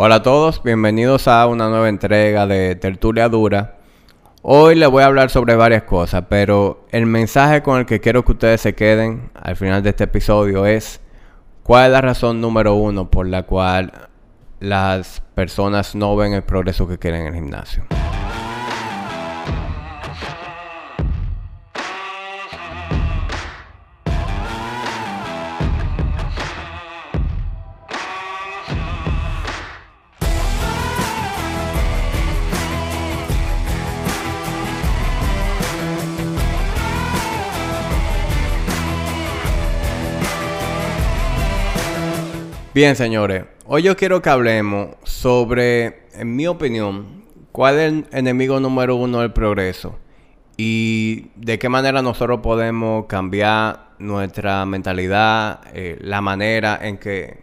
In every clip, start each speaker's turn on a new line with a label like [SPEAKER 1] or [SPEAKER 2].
[SPEAKER 1] Hola a todos, bienvenidos a una nueva entrega de Tertulia Dura. Hoy les voy a hablar sobre varias cosas, pero el mensaje con el que quiero que ustedes se queden al final de este episodio es cuál es la razón número uno por la cual las personas no ven el progreso que quieren en el gimnasio. Bien, señores, hoy yo quiero que hablemos sobre, en mi opinión, cuál es el enemigo número uno del progreso y de qué manera nosotros podemos cambiar nuestra mentalidad, eh, la manera en que,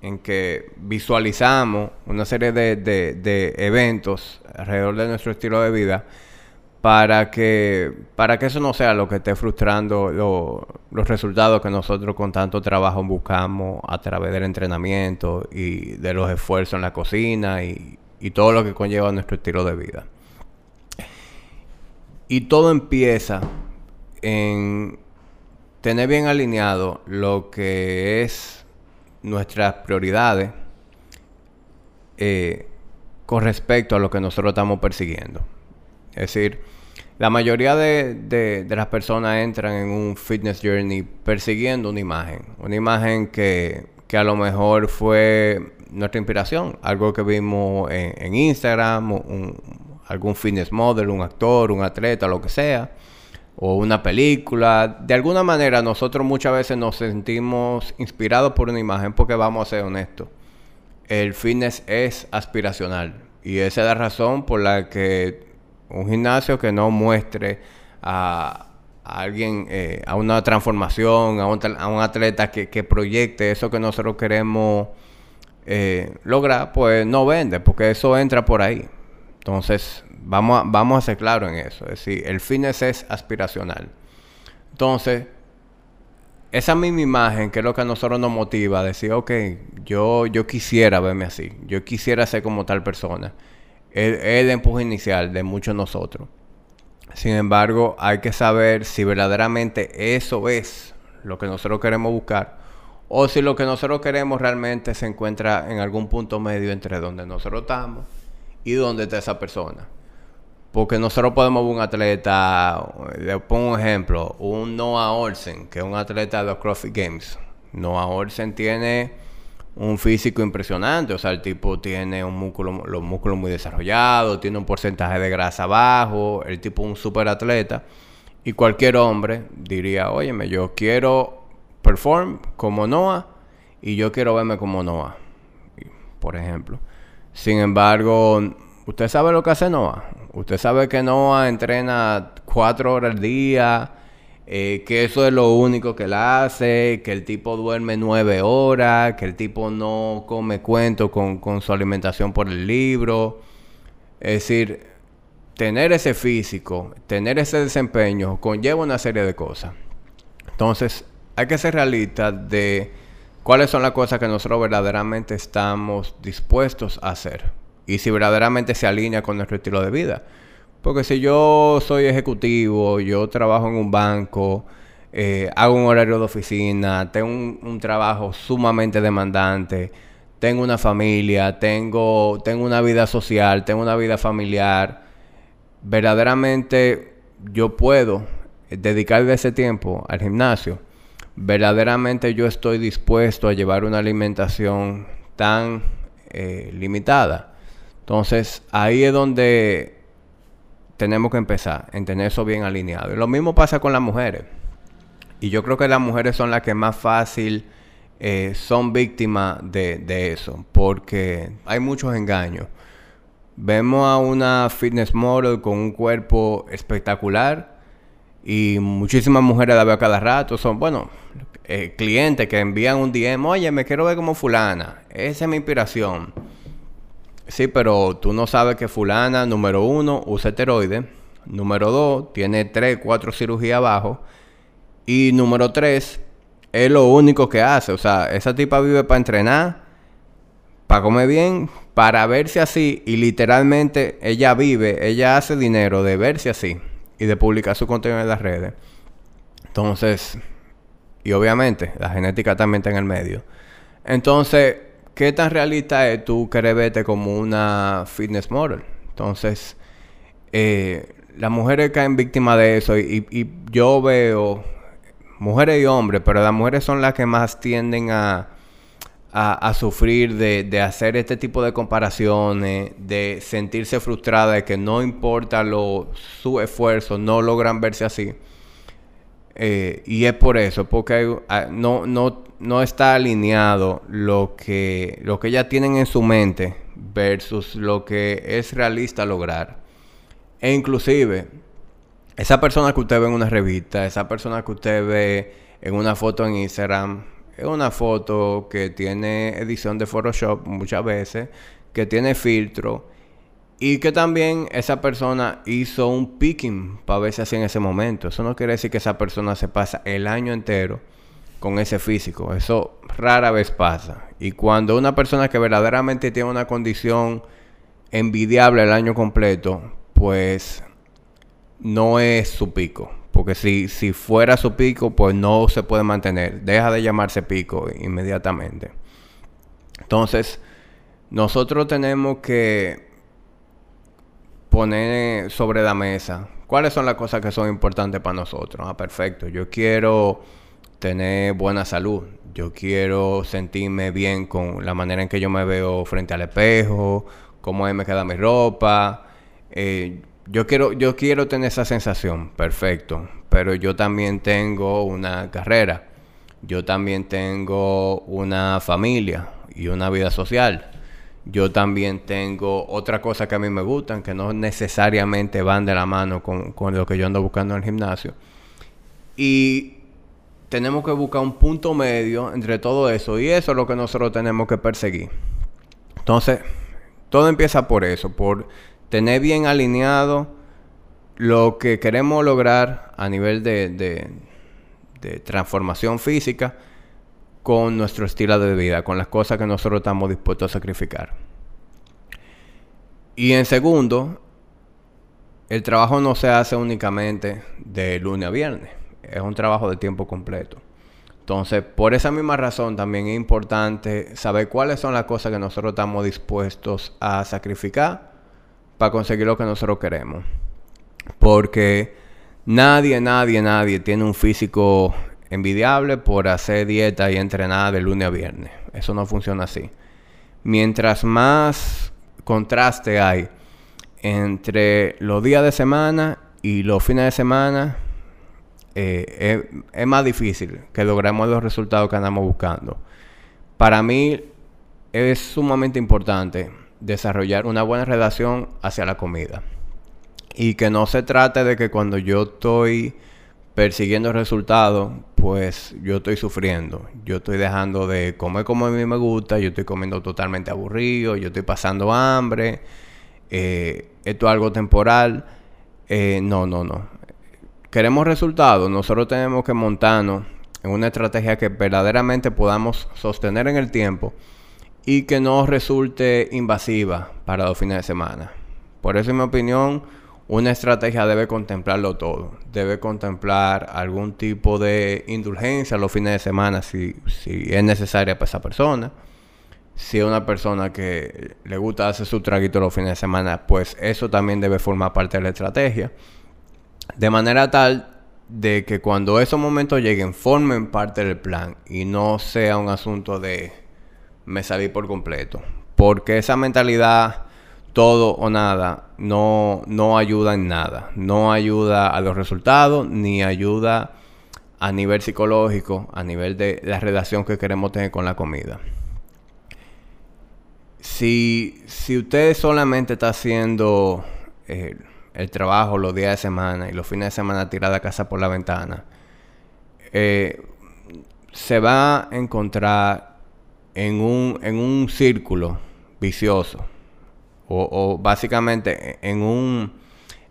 [SPEAKER 1] en que visualizamos una serie de, de eventos alrededor de nuestro estilo de vida para que, para que eso no sea lo que esté frustrando los resultados que nosotros con tanto trabajo buscamos a través del entrenamiento y de los esfuerzos en la cocina y, y todo lo que conlleva nuestro estilo de vida. Y todo empieza en tener bien alineado lo que es nuestras prioridades eh, con respecto a lo que nosotros estamos persiguiendo. Es decir, la mayoría de, las personas entran en un fitness journey persiguiendo una imagen. Una imagen que, a lo mejor fue nuestra inspiración. Algo que vimos en, Instagram, algún fitness model, un actor, un atleta, lo que sea. O una película. De alguna manera nosotros muchas veces nos sentimos inspirados por una imagen porque vamos a ser honestos. El fitness es aspiracional. Y esa es la razón por la que un gimnasio que no muestre a, alguien, eh, a una transformación, a un, atleta que, proyecte eso que nosotros queremos eh, lograr, pues no vende, porque eso entra por ahí. Entonces, vamos a, vamos a ser claros en eso. Es decir, el fitness es aspiracional. Entonces, esa misma imagen, que es lo que a nosotros nos motiva, a decir, ok, yo, yo quisiera verme así, yo quisiera ser como tal persona es, el empuje inicial de muchos nosotros. Sin embargo, hay que saber si verdaderamente eso es lo que nosotros queremos buscar o si lo que nosotros queremos realmente se encuentra en algún punto medio entre donde nosotros estamos y donde está esa persona. Porque nosotros podemos ver un atleta, le pongo un ejemplo, un Noah Olsen, que es un atleta de los CrossFit Games. Noah Olsen tiene un físico impresionante, o sea, el tipo tiene un músculo, los músculos muy desarrollados, tiene un porcentaje de grasa bajo, el tipo un super atleta. Y cualquier hombre diría, óyeme, yo quiero perform como Noah y yo quiero verme como Noah, por ejemplo. Sin embargo, usted sabe lo que hace Noah. Usted sabe que Noah entrena cuatro horas al día, eh, que eso es lo único que él hace, que el tipo duerme nueve horas, que el tipo no come cuento con, su alimentación por el libro. Es decir, tener ese físico, tener ese desempeño, conlleva una serie de cosas. Entonces, hay que ser realistas de cuáles son las cosas que nosotros verdaderamente estamos dispuestos a hacer y si verdaderamente se alinea con nuestro estilo de vida. Porque si yo soy ejecutivo, yo trabajo en un banco, eh, hago un horario de oficina, tengo un, trabajo sumamente demandante, tengo una familia, tengo, tengo una vida social, tengo una vida familiar, verdaderamente yo puedo dedicarle ese tiempo al gimnasio. Verdaderamente yo estoy dispuesto a llevar una alimentación tan eh, limitada. Entonces ahí es donde tenemos que empezar en tener eso bien alineado. lo mismo pasa con las mujeres. Y yo creo que las mujeres son las que más fácil eh, son víctimas de, eso, porque hay muchos engaños. Vemos a una fitness model con un cuerpo espectacular y muchísimas mujeres la veo cada rato. Son, bueno, eh, clientes que envían un DM, oye, me quiero ver como fulana. Esa es mi inspiración. Sí, pero tú no sabes que fulana, número uno, usa esteroides. Número dos, tiene tres, cuatro cirugías abajo. Y número tres, es lo único que hace. O sea, esa tipa vive para entrenar, para comer bien, para verse así y literalmente ella vive, ella hace dinero de verse así y de publicar su contenido en las redes. Entonces, y obviamente la genética también está en el medio. Entonces, ¿qué tan realista es tú querer verte como una fitness model? Entonces, eh, las mujeres caen víctimas de eso y, yo veo mujeres y hombres, pero las mujeres son las que más tienden a, a, sufrir de, hacer este tipo de comparaciones, de sentirse frustrada de que no importa lo, su esfuerzo, no logran verse así. Eh, y es por eso, porque ah, no, no, no está alineado lo que, lo que ellas tienen en su mente versus lo que es realista lograr. E inclusive, esa persona que usted ve en una revista, esa persona que usted ve en una foto en Instagram, es una foto que tiene edición de Photoshop muchas veces, que tiene filtro y que también esa persona hizo un picking para verse así en ese momento. Eso no quiere decir que esa persona se pasa el año entero con ese físico. Eso rara vez pasa. Y cuando una persona que verdaderamente tiene una condición envidiable el año completo, pues no es su pico. Porque si, si fuera su pico, pues no se puede mantener. Deja de llamarse pico inmediatamente. Entonces, nosotros tenemos que poner sobre la mesa cuáles son las cosas que son importantes para nosotros. Ah, perfecto. Yo quiero tener buena salud. Yo quiero sentirme bien con la manera en que yo me veo frente al espejo, cómo me queda mi ropa. Eh, yo quiero, yo quiero tener esa sensación, perfecto. Pero yo también tengo una carrera. Yo también tengo una familia y una vida social. Yo también tengo otra cosa que a mí me gustan, que no necesariamente van de la mano con, con lo que yo ando buscando en el gimnasio. Y tenemos que buscar un punto medio entre todo eso. Y eso es lo que nosotros tenemos que perseguir. Entonces, todo empieza por eso, por tener bien alineado lo que queremos lograr a nivel de, transformación física con nuestro estilo de vida, con las cosas que nosotros estamos dispuestos a sacrificar. Y en segundo, el trabajo no se hace únicamente de lunes a viernes, es un trabajo de tiempo completo. Entonces, por esa misma razón también es importante saber cuáles son las cosas que nosotros estamos dispuestos a sacrificar para conseguir lo que nosotros queremos. Porque nadie, nadie, nadie tiene un físico envidiable por hacer dieta y entrenar de lunes a viernes. Eso no funciona así. Mientras más contraste hay entre los días de semana y los fines de semana, eh, es, más difícil que logremos los resultados que andamos buscando. Para mí es sumamente importante desarrollar una buena relación hacia la comida. Y que no se trate de que cuando yo estoy persiguiendo resultados, pues yo estoy sufriendo. Yo estoy dejando de comer como a mí me gusta, yo estoy comiendo totalmente aburrido, yo estoy pasando hambre, eh, esto es algo temporal. Eh, no, no, no. Queremos resultados, nosotros tenemos que montarnos en una estrategia que verdaderamente podamos sostener en el tiempo y que no resulte invasiva para los fines de semana. Por eso, en mi opinión, una estrategia debe contemplarlo todo. Debe contemplar algún tipo de indulgencia los fines de semana si, es necesaria para esa persona. Si es una persona que le gusta hacer su traguito los fines de semana, pues eso también debe formar parte de la estrategia. De manera tal de que cuando esos momentos lleguen formen parte del plan y no sea un asunto de me salí por completo. Porque esa mentalidad todo o nada no, no ayuda en nada. No ayuda a los resultados ni ayuda a nivel psicológico, a nivel de la relación que queremos tener con la comida. Si, si usted solamente está haciendo eh, el trabajo los días de semana y los fines de semana tirada a casa por la ventana, eh, se va a encontrar en un, en un círculo vicioso o, básicamente en un,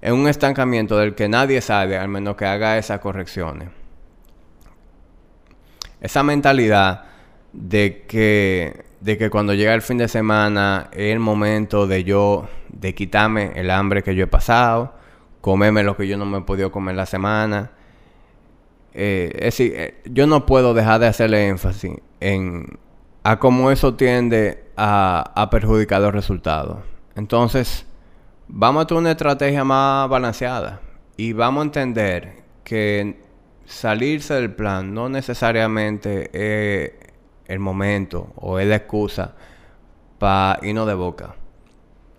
[SPEAKER 1] en un estancamiento del que nadie sale al menos que haga esas correcciones. Esa mentalidad de que de que cuando llega el fin de semana es el momento de yo, de quitarme el hambre que yo he pasado, comerme lo que yo no me he podido comer la semana. Eh, es decir, eh, yo no puedo dejar de hacerle énfasis en a cómo eso tiende a, a perjudicar los resultados. Entonces, vamos a tener una estrategia más balanceada y vamos a entender que salirse del plan no necesariamente es el momento o es la excusa para irnos de boca.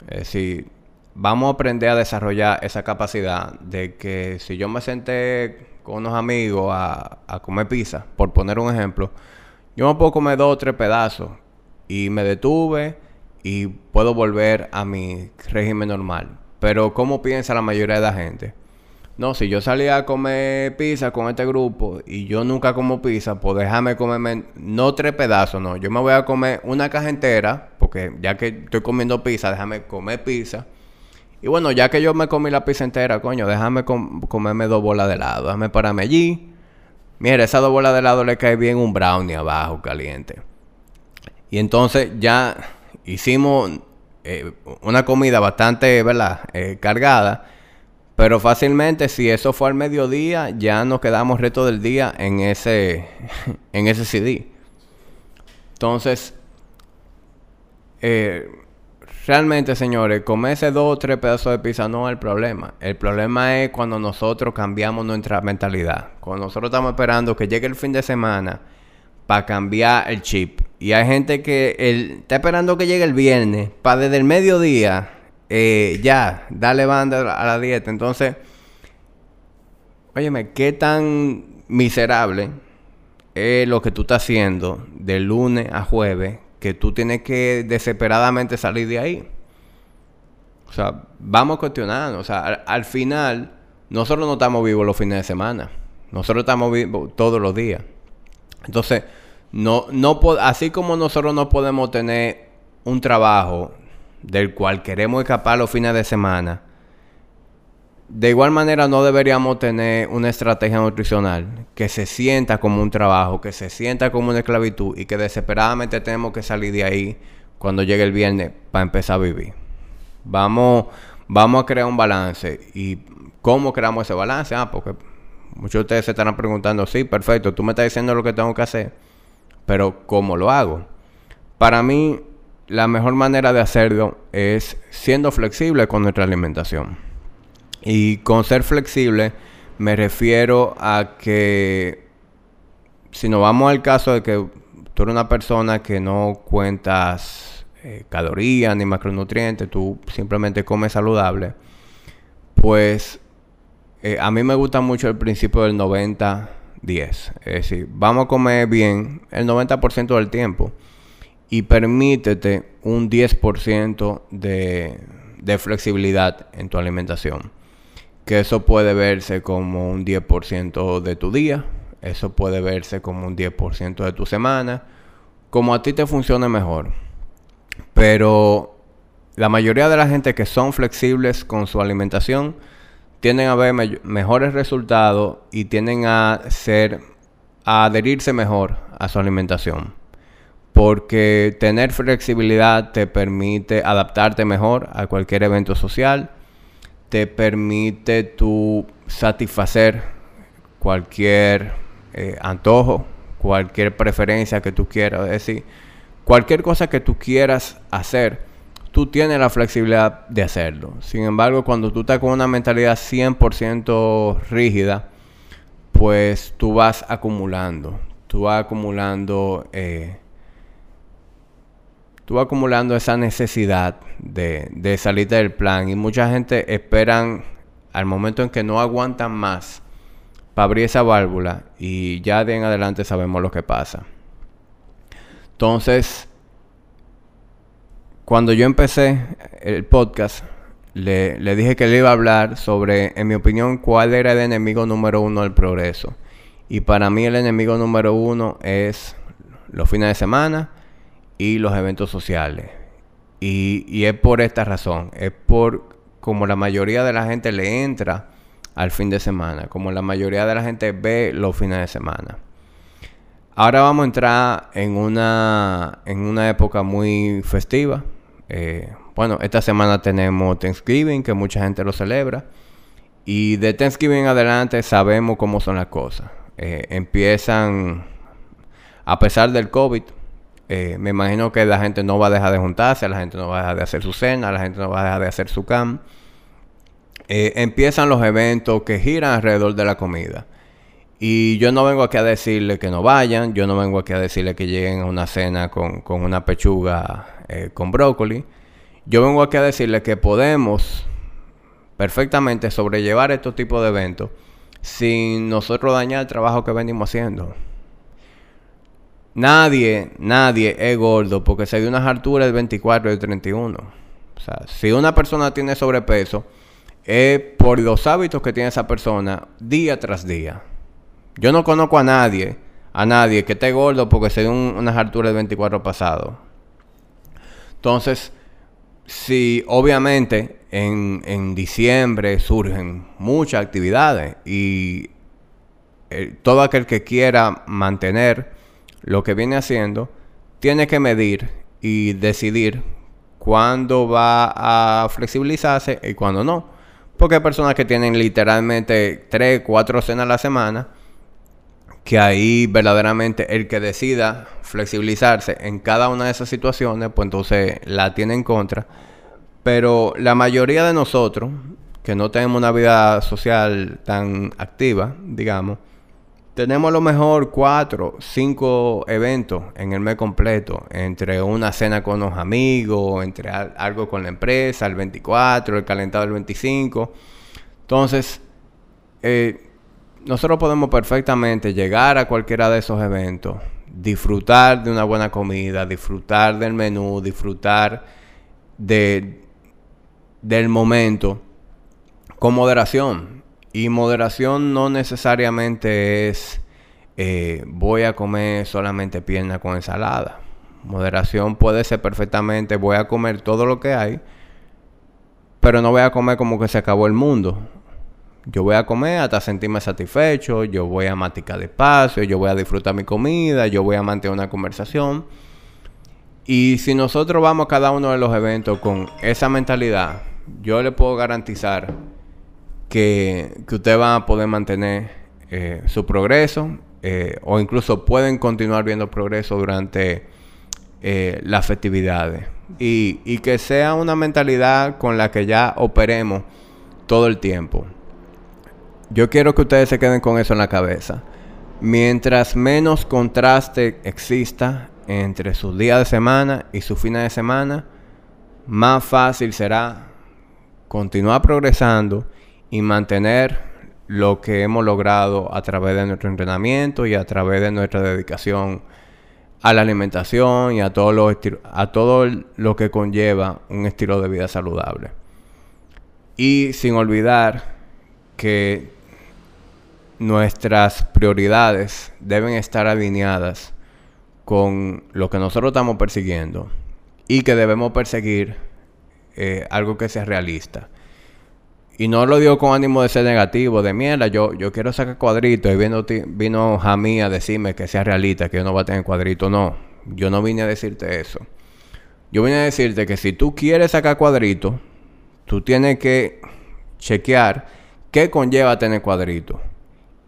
[SPEAKER 1] Es decir, vamos a aprender a desarrollar esa capacidad de que si yo me senté con unos amigos a, comer pizza, por poner un ejemplo, yo me puedo comer dos o tres pedazos y me detuve y puedo volver a mi régimen normal. Pero ¿cómo piensa la mayoría de la gente? No, si yo salía a comer pizza con este grupo y yo nunca como pizza, pues déjame comerme no tres pedazos, no. Yo me voy a comer una caja entera, porque ya que estoy comiendo pizza, déjame comer pizza. Y bueno, ya que yo me comí la pizza entera, coño, déjame comerme dos bolas de helado. Déjame pararme allí. Mira, esas dos bolas de helado le cae bien un brownie abajo, caliente. Y entonces ya hicimos eh, una comida bastante, ¿verdad? Eh, cargada. Pero fácilmente, si eso fue al mediodía, ya nos quedamos resto del día en ese, en ese CD. Entonces, eh, realmente, señores, comerse dos o tres pedazos de pizza no es el problema. El problema es cuando nosotros cambiamos nuestra mentalidad. Cuando nosotros estamos esperando que llegue el fin de semana para cambiar el chip. Y hay gente que está esperando que llegue el viernes para desde el mediodía eh, ya, dale banda a la dieta. Entonces, óyeme, ¿qué tan miserable es lo que tú estás haciendo de lunes a jueves que tú tienes que desesperadamente salir de ahí? O sea, vamos cuestionando. O sea, al, final, nosotros no estamos vivos los fines de semana. Nosotros estamos vivos todos los días. Entonces, no, no así como nosotros no podemos tener un trabajo del cual queremos escapar los fines de semana, de igual manera no deberíamos tener una estrategia nutricional que se sienta como un trabajo, que se sienta como una esclavitud y que desesperadamente tenemos que salir de ahí cuando llegue el viernes para empezar a vivir. Vamos, vamos a crear un balance. ¿Y cómo creamos ese balance? Ah, porque muchos de ustedes se estarán preguntando, sí, perfecto, tú me estás diciendo lo que tengo que hacer, pero ¿cómo lo hago? Para mí, la mejor manera de hacerlo es siendo flexible con nuestra alimentación. Y con ser flexible me refiero a que si nos vamos al caso de que tú eres una persona que no cuentas eh, calorías ni macronutrientes, tú simplemente comes saludable, pues eh, a mí me gusta mucho el principio del 90-10. Es decir, vamos a comer bien el 90% del tiempo y permítete un 10% de, de flexibilidad en tu alimentación. Que eso puede verse como un 10% de tu día, eso puede verse como un 10% de tu semana, como a ti te funcione mejor. Pero la mayoría de la gente que son flexibles con su alimentación tienden a ver mejores resultados y tienden a ser adherirse mejor a su alimentación. Porque tener flexibilidad te permite adaptarte mejor a cualquier evento social, te permite tu satisfacer cualquier eh, antojo, cualquier preferencia que tú quieras, es decir, cualquier cosa que tú quieras hacer, tú tienes la flexibilidad de hacerlo. Sin embargo, cuando tú estás con una mentalidad 100% rígida, pues tú vas acumulando, tú vas acumulando eh, tú acumulando esa necesidad de, de salirte del plan y mucha gente esperan al momento en que no aguantan más para abrir esa válvula y ya de en adelante sabemos lo que pasa. Entonces, cuando yo empecé el podcast, le, dije que le iba a hablar sobre, en mi opinión, cuál era el enemigo número uno del progreso. Y para mí el enemigo número uno es los fines de semana y los eventos sociales. Y, es por esta razón, es por como la mayoría de la gente le entra al fin de semana, como la mayoría de la gente ve los fines de semana. Ahora vamos a entrar en una, en una época muy festiva. Eh, bueno, esta semana tenemos Thanksgiving, que mucha gente lo celebra. Y de Thanksgiving adelante sabemos cómo son las cosas. Eh, empiezan, a pesar del COVID, eh, me imagino que la gente no va a dejar de juntarse, la gente no va a dejar de hacer su cena, la gente no va a dejar de hacer su cam. empiezan los eventos que giran alrededor de la comida. Y yo no vengo aquí a decirle que no vayan, yo no vengo aquí a decirle que lleguen a una cena con, una pechuga eh, con brócoli. Yo vengo aquí a decirle que podemos perfectamente sobrellevar estos tipos de eventos sin nosotros dañar el trabajo que venimos haciendo. Nadie, nadie es gordo porque se dio unas alturas de 24 y de 31. O sea, si una persona tiene sobrepeso, es por los hábitos que tiene esa persona día tras día. Yo no conozco a nadie, a nadie que esté gordo porque se dio unas alturas de 24 pasados. Entonces, si obviamente en, diciembre surgen muchas actividades y eh, todo aquel que quiera mantener lo que viene haciendo, tiene que medir y decidir cuándo va a flexibilizarse y cuándo no. Porque hay personas que tienen literalmente 3, 4 cenas a la semana que ahí verdaderamente el que decida flexibilizarse en cada una de esas situaciones, pues entonces la tiene en contra. Pero la mayoría de nosotros, que no tenemos una vida social tan activa, digamos, tenemos a lo mejor cuatro, cinco eventos en el mes completo, entre una cena con los amigos, entre algo con la empresa, el 24, el calentado el 25. Entonces, eh, nosotros podemos perfectamente llegar a cualquiera de esos eventos, disfrutar de una buena comida, disfrutar del menú, disfrutar de, del momento con moderación. Y moderación no necesariamente es eh, voy a comer solamente pierna con ensalada. Moderación puede ser perfectamente voy a comer todo lo que hay, pero no voy a comer como que se acabó el mundo. Yo voy a comer hasta sentirme satisfecho, yo voy a maticar despacio, yo voy a disfrutar mi comida, yo voy a mantener una conversación. Y si nosotros vamos a cada uno de los eventos con esa mentalidad, yo le puedo garantizar que, que ustedes van a poder mantener eh, su progreso eh, o incluso pueden continuar viendo progreso durante eh, las festividades. Y, y que sea una mentalidad con la que ya operemos todo el tiempo. Yo quiero que ustedes se queden con eso en la cabeza. Mientras menos contraste exista entre sus días de semana y sus fines de semana, más fácil será continuar progresando y mantener lo que hemos logrado a través de nuestro entrenamiento y a través de nuestra dedicación a la alimentación y a todo lo, a todo lo que conlleva un estilo de vida saludable. Y sin olvidar que nuestras prioridades deben estar alineadas con lo que nosotros estamos persiguiendo y que debemos perseguir eh, algo que sea realista. Y no lo digo con ánimo de ser negativo, de mierda, yo, yo quiero sacar cuadritos y vino, vino Jamí a decirme que sea realista, que yo no voy a tener cuadritos. No, yo no vine a decirte eso. Yo vine a decirte que si tú quieres sacar cuadritos, tú tienes que chequear qué conlleva tener cuadritos.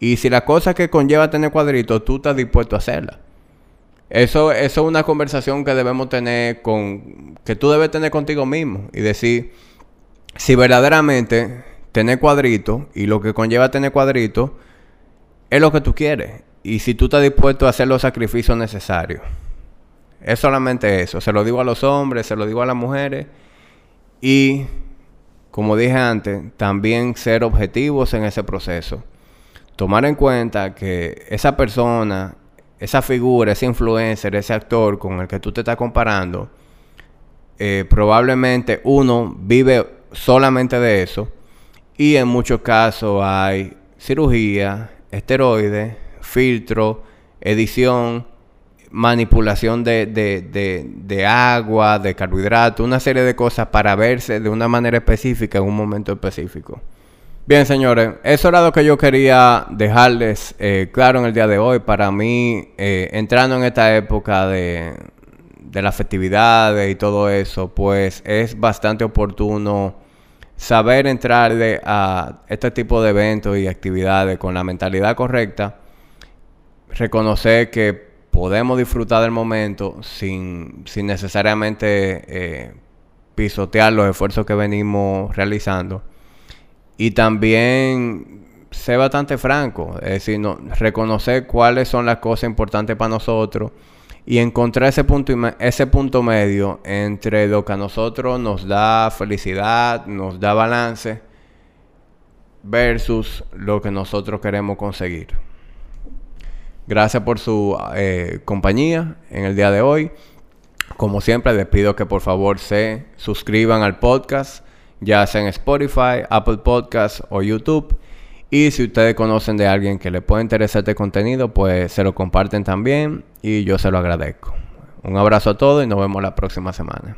[SPEAKER 1] Y si la cosa que conlleva tener cuadritos, tú estás dispuesto a hacerla. Eso, eso es una conversación que debemos tener con... que tú debes tener contigo mismo. Y decir, si verdaderamente tener cuadritos y lo que conlleva tener cuadritos es lo que tú quieres. Y si tú estás dispuesto a hacer los sacrificios necesarios. Es solamente eso. Se lo digo a los hombres, se lo digo a las mujeres. Y, como dije antes, también ser objetivos en ese proceso tomar en cuenta que esa persona, esa figura, ese influencer, ese actor con el que tú te estás comparando, eh, probablemente uno vive solamente de eso y en muchos casos hay cirugía, esteroides, filtro, edición, manipulación de, de, de, agua, de carbohidratos, una serie de cosas para verse de una manera específica en un momento específico. Bien, señores, eso era lo que yo quería dejarles eh, claro en el día de hoy. Para mí, eh, entrando en esta época de, las festividades y todo eso, pues es bastante oportuno saber entrarle a este tipo de eventos y actividades con la mentalidad correcta, reconocer que podemos disfrutar del momento sin, sin necesariamente eh, pisotear los esfuerzos que venimos realizando y también ser bastante franco, es decir, no, reconocer cuáles son las cosas importantes para nosotros y encontrar ese punto, ese punto medio entre lo que a nosotros nos da felicidad, nos da balance, versus lo que nosotros queremos conseguir. Gracias por su eh, compañía en el día de hoy. Como siempre, les pido que por favor se suscriban al podcast ya sea en Spotify, Apple Podcasts o YouTube. Y si ustedes conocen de alguien que le puede interesar este contenido, pues se lo comparten también y yo se lo agradezco. Un abrazo a todos y nos vemos la próxima semana.